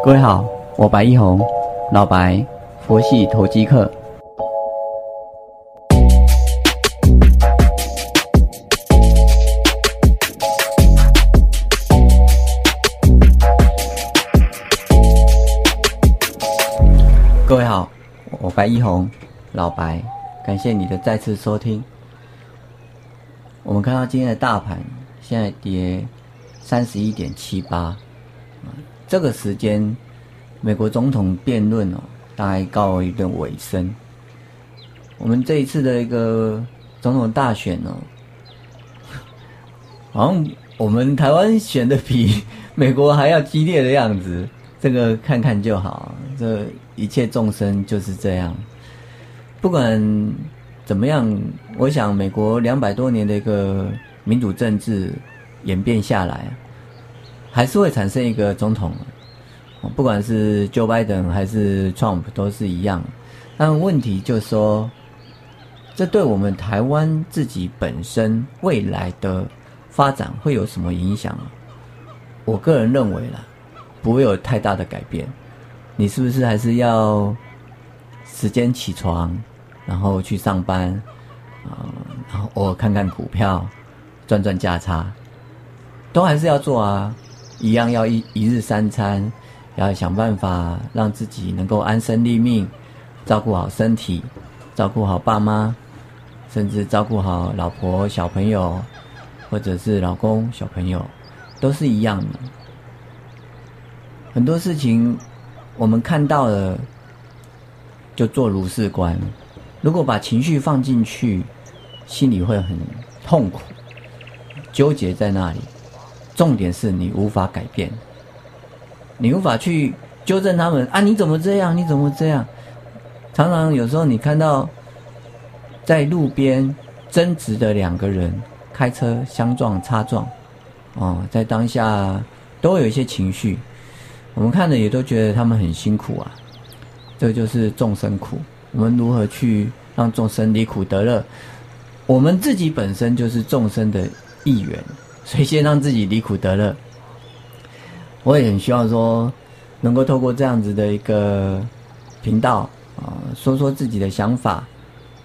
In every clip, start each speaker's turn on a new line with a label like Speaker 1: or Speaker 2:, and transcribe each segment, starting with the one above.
Speaker 1: 各位好，我白一红，老白，佛系投机客。各位好，我白一红，老白，感谢你的再次收听。我们看到今天的大盘现在跌三十一点七八，这个时间美国总统辩论哦，大概告一段尾声。我们这一次的一个总统大选哦，好像我们台湾选的比美国还要激烈的样子。这个看看就好，这一切众生就是这样。不管怎么样，我想美国两百多年的一个民主政治演变下来，还是会产生一个总统。不管是 Joe Biden 还是 Trump 都是一样。但问题就是说，这对我们台湾自己本身未来的发展会有什么影响？我个人认为啦。不会有太大的改变，你是不是还是要时间起床，然后去上班，啊，然后偶尔看看股票，赚赚价差，都还是要做啊，一样要一一日三餐，要想办法让自己能够安身立命，照顾好身体，照顾好爸妈，甚至照顾好老婆小朋友，或者是老公小朋友，都是一样的。很多事情，我们看到了就做如是观。如果把情绪放进去，心里会很痛苦，纠结在那里。重点是你无法改变，你无法去纠正他们啊！你怎么这样？你怎么这样？常常有时候你看到在路边争执的两个人开车相撞、擦撞，哦，在当下都有一些情绪。我们看着也都觉得他们很辛苦啊，这就是众生苦。我们如何去让众生离苦得乐？我们自己本身就是众生的一员，所以先让自己离苦得乐。我也很希望说，能够透过这样子的一个频道啊，说说自己的想法，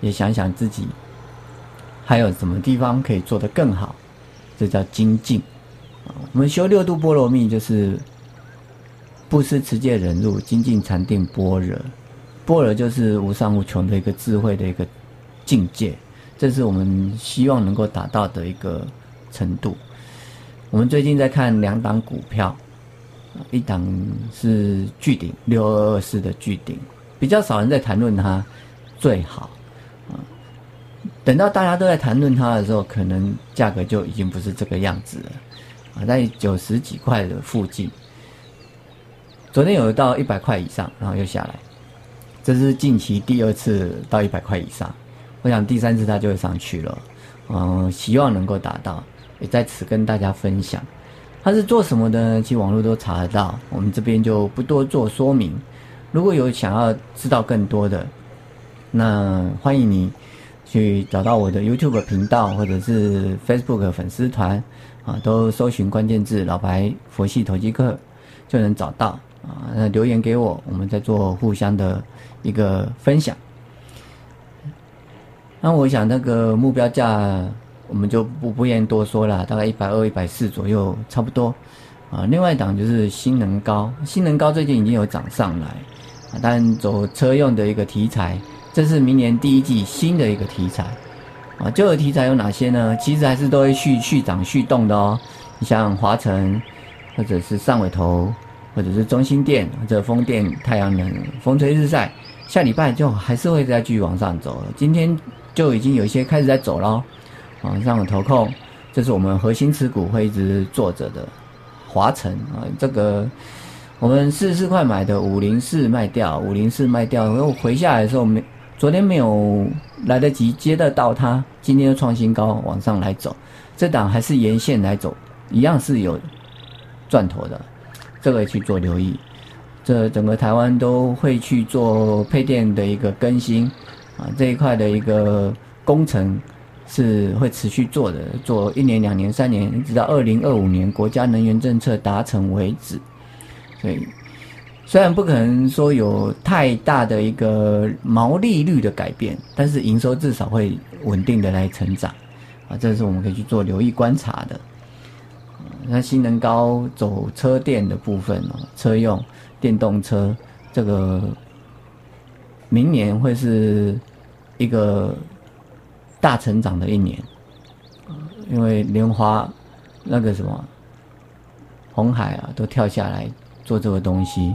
Speaker 1: 也想想自己还有什么地方可以做得更好。这叫精进。我们修六度波罗蜜就是。不思持戒忍辱精进禅定般若，般若就是无上无穷的一个智慧的一个境界，这是我们希望能够达到的一个程度。我们最近在看两档股票，一档是巨顶六二二四的巨顶，比较少人在谈论它，最好。等到大家都在谈论它的时候，可能价格就已经不是这个样子了啊，在九十几块的附近。昨天有到一百块以上，然后又下来，这是近期第二次到一百块以上，我想第三次它就会上去了，嗯，希望能够达到，也在此跟大家分享，它是做什么的？其实网络都查得到，我们这边就不多做说明。如果有想要知道更多的，那欢迎你去找到我的 YouTube 频道或者是 Facebook 粉丝团，啊，都搜寻关键字“老白佛系投机客”就能找到。啊，那留言给我，我们再做互相的一个分享。那我想那个目标价，我们就不不言多说了，大概一百二、一百四左右，差不多。啊，另外一档就是新能高，新能高最近已经有涨上来，啊，但走车用的一个题材，这是明年第一季新的一个题材。啊，旧的题材有哪些呢？其实还是都会续续涨续动的哦。你像华晨，或者是上尾头。或者是中心电或者风电、太阳能、风吹日晒，下礼拜就还是会再继续往上走。今天就已经有一些开始在走喽，往上的投控，这是我们核心持股会一直做着的。华晨啊，这个我们四十四块买的五零四卖掉，五零四卖掉，然后回下来的时候没，昨天没有来得及接得到它，今天又创新高往上来走，这档还是沿线来走，一样是有赚头的。这个去做留意，这整个台湾都会去做配电的一个更新，啊，这一块的一个工程是会持续做的，做一年、两年、三年，直到二零二五年国家能源政策达成为止。所以，虽然不可能说有太大的一个毛利率的改变，但是营收至少会稳定的来成长，啊，这是我们可以去做留意观察的。那新能高走车电的部分哦，车用电动车这个明年会是一个大成长的一年，因为莲花那个什么红海啊都跳下来做这个东西。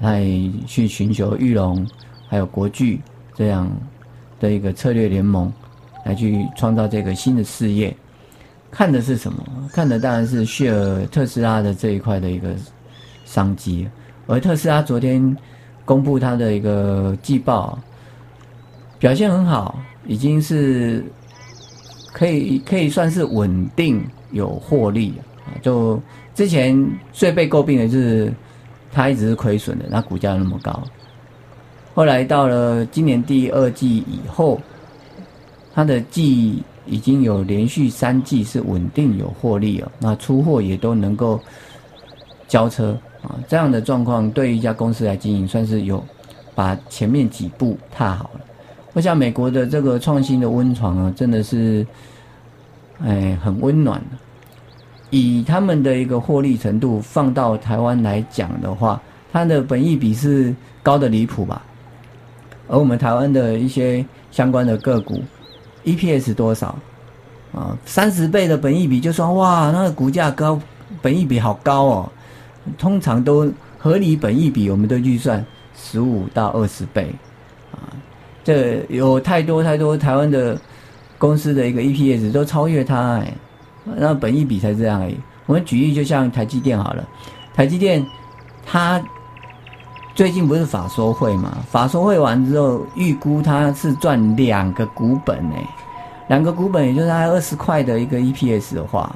Speaker 1: 他也去寻求玉龙，还有国巨这样的一个策略联盟，来去创造这个新的事业。看的是什么？看的当然是谢尔特斯拉的这一块的一个商机。而特斯拉昨天公布它的一个季报，表现很好，已经是可以可以算是稳定有获利啊。就之前最被诟病的是。它一直是亏损的，那股价那么高。后来到了今年第二季以后，它的季已经有连续三季是稳定有获利了，那出货也都能够交车啊，这样的状况对于一家公司来经营，算是有把前面几步踏好了。我想美国的这个创新的温床啊，真的是哎很温暖。以他们的一个获利程度放到台湾来讲的话，它的本益比是高的离谱吧？而我们台湾的一些相关的个股，EPS 多少啊？三十倍的本益比就说哇，那个股价高，本益比好高哦。通常都合理本益比，我们都预算十五到二十倍。这有太多太多台湾的公司的一个 EPS 都超越它哎。那本益比才这样而已。我们举例，就像台积电好了，台积电它最近不是法说会嘛？法说会完之后，预估它是赚两个股本诶，两个股本也就是它二十块的一个 EPS 的话，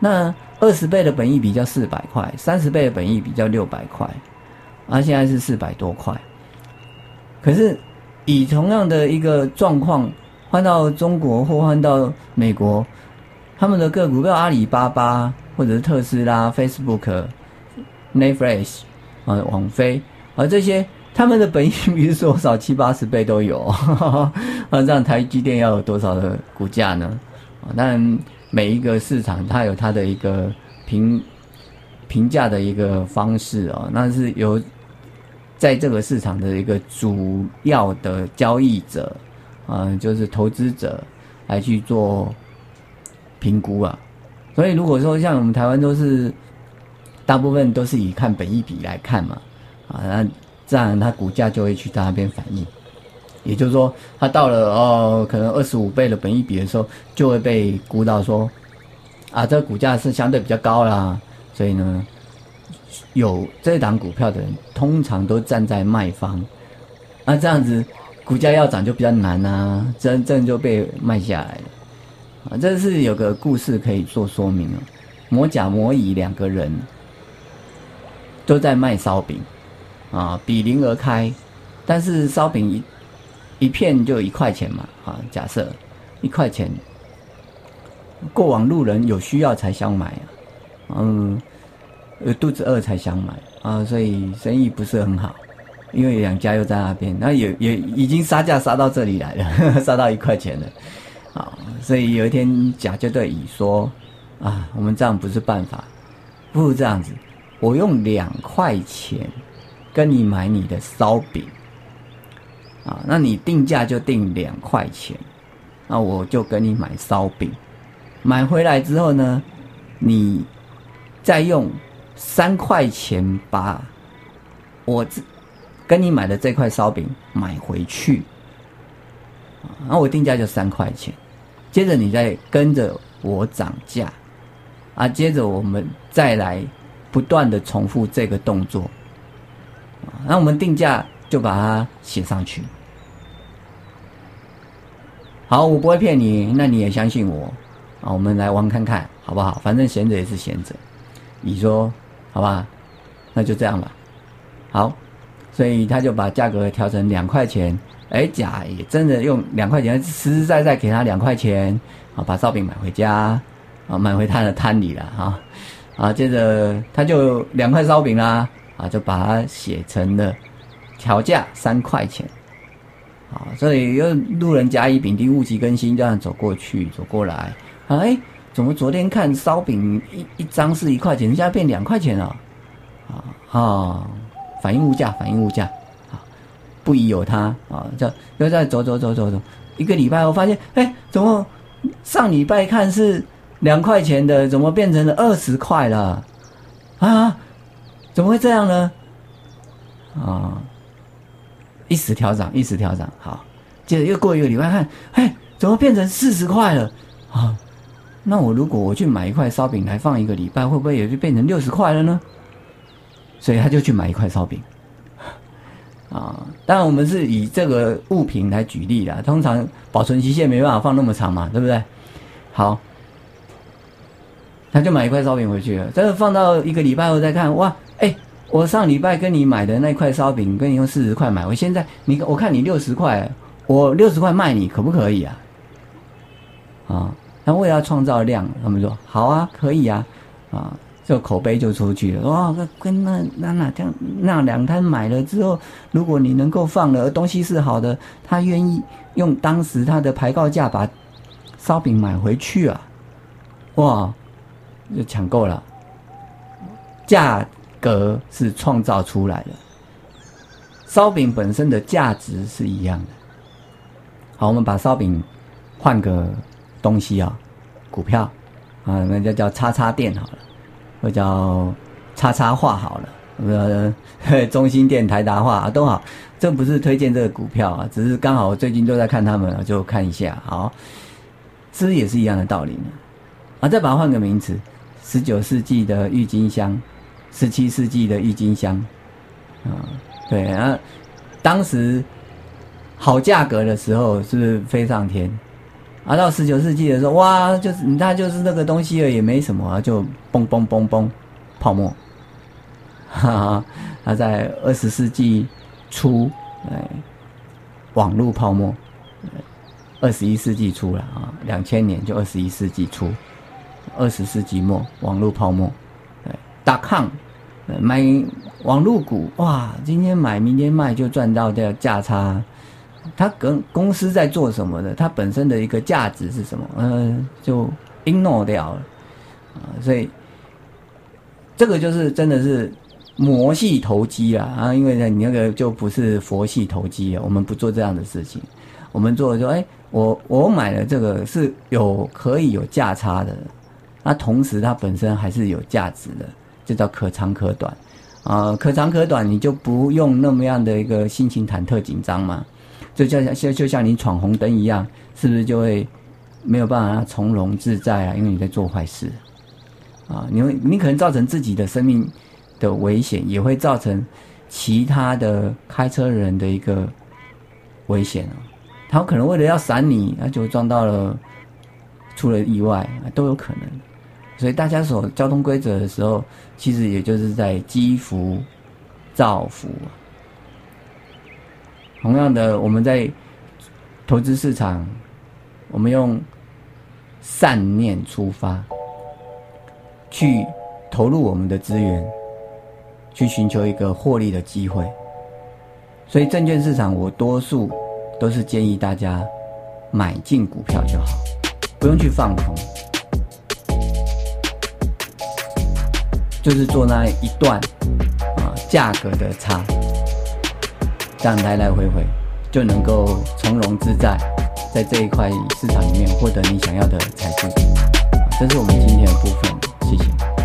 Speaker 1: 那二十倍的本益比较四百块，三十倍的本益比较六百块，啊，现在是四百多块。可是以同样的一个状况换到中国或换到美国。他们的个股，比如阿里巴巴，或者是特斯拉、Facebook、Netflix 啊、网飞而这些，他们的本益比是多少？七八十倍都有。啊，这样台积电要有多少的股价呢？啊，当然每一个市场它有它的一个评评价的一个方式啊，那是由在这个市场的一个主要的交易者啊，就是投资者来去做。评估啊，所以如果说像我们台湾都是大部分都是以看本益比来看嘛，啊，那这样它股价就会去到那边反应，也就是说，它到了哦，可能二十五倍的本益比的时候，就会被估到说，啊，这个股价是相对比较高啦，所以呢，有这档股票的人通常都站在卖方，那这样子股价要涨就比较难啊，真正就被卖下来了。啊，这是有个故事可以做说明啊。摩甲、摩乙两个人都在卖烧饼，啊，比邻而开，但是烧饼一一片就一块钱嘛，啊，假设一块钱，过往路人有需要才想买啊，嗯，肚子饿才想买啊，所以生意不是很好，因为两家又在那边，那也也已经杀价杀到这里来了，杀到一块钱了。啊，所以有一天甲就对乙说：“啊，我们这样不是办法，不如这样子，我用两块钱跟你买你的烧饼，啊，那你定价就定两块钱，那我就跟你买烧饼，买回来之后呢，你再用三块钱把我这跟你买的这块烧饼买回去，那我定价就三块钱。”接着你再跟着我涨价，啊，接着我们再来不断的重复这个动作，那我们定价就把它写上去。好，我不会骗你，那你也相信我，啊，我们来玩看看好不好？反正闲着也是闲着，你说好吧？那就这样吧。好，所以他就把价格调成两块钱。哎，甲也真的用两块钱，实实在在给他两块钱，啊，把烧饼买回家，啊，买回他的摊里了，哈，啊，接着他就两块烧饼啦，啊，就把它写成了调价三块钱。啊，所以又路人甲乙丙丁戊己庚辛这样走过去走过来，哎，怎么昨天看烧饼一一张是一块钱，现在变两块钱了？啊啊，反映物价，反映物价，啊，不疑有他啊，就又在走走走走走，一个礼拜后发现，哎，怎么上礼拜看是两块钱的，怎么变成了二十块了？啊，怎么会这样呢？啊？一时调涨，一时调涨，好，接着又过一个礼拜，看，哎，怎么变成四十块了？啊，那我如果我去买一块烧饼来放一个礼拜，会不会也就变成六十块了呢？所以他就去买一块烧饼，啊，当然我们是以这个物品来举例的，通常保存期限没办法放那么长嘛，对不对？好，他就买一块烧饼回去了，但是放到一个礼拜后再看，哇，哎。我上礼拜跟你买的那块烧饼，跟你用四十块买，我现在你我看你六十块，我六十块卖你，可不可以啊？啊，那为了要创造量，他们说好啊，可以啊，啊，这口碑就出去了。哇，跟那那那这样那两摊买了之后，如果你能够放了东西是好的，他愿意用当时他的排告价把烧饼买回去啊，哇，就抢购了，价。格是创造出来的，烧饼本身的价值是一样的。好，我们把烧饼换个东西啊，股票啊，那就叫叉叉店好了，或叫叉叉化好了，呃，中心店、台达化都好。这不是推荐这个股票啊，只是刚好我最近都在看他们，就看一下。好，是不是也是一样的道理呢？啊，再把它换个名词，十九世纪的郁金香。十七世纪的郁金香，啊，对啊，当时好价格的时候是不是飞上天？啊，到十九世纪的时候，哇，就是它就是那个东西了，也没什么，就嘣嘣嘣嘣，泡沫。哈哈，它在二十世纪初，哎，网络泡沫，二十一世纪初了啊，两千年就二十一世纪初，二十世纪末网络泡沫，对，大抗。买网络股哇，今天买明天卖就赚到这价差。它跟公司在做什么的？它本身的一个价值是什么？嗯，就 ignore 掉了啊。所以这个就是真的是魔系投机啊啊！因为呢，你那个就不是佛系投机啊。我们不做这样的事情，我们做的说，哎，我我买了这个是有可以有价差的，那同时它本身还是有价值的。这叫可长可短，啊，可长可短，你就不用那么样的一个心情忐忑紧张嘛，就像像就像你闯红灯一样，是不是就会没有办法从容自在啊？因为你在做坏事，啊，你会你可能造成自己的生命的危险，也会造成其他的开车人的一个危险啊，他可能为了要闪你，那就撞到了，出了意外都有可能。所以大家守交通规则的时候，其实也就是在积福、造福。同样的，我们在投资市场，我们用善念出发，去投入我们的资源，去寻求一个获利的机会。所以证券市场，我多数都是建议大家买进股票就好，不用去放空。就是做那一段啊价格的差，这样来来回回就能够从容自在，在这一块市场里面获得你想要的财富。这是我们今天的部分，谢谢。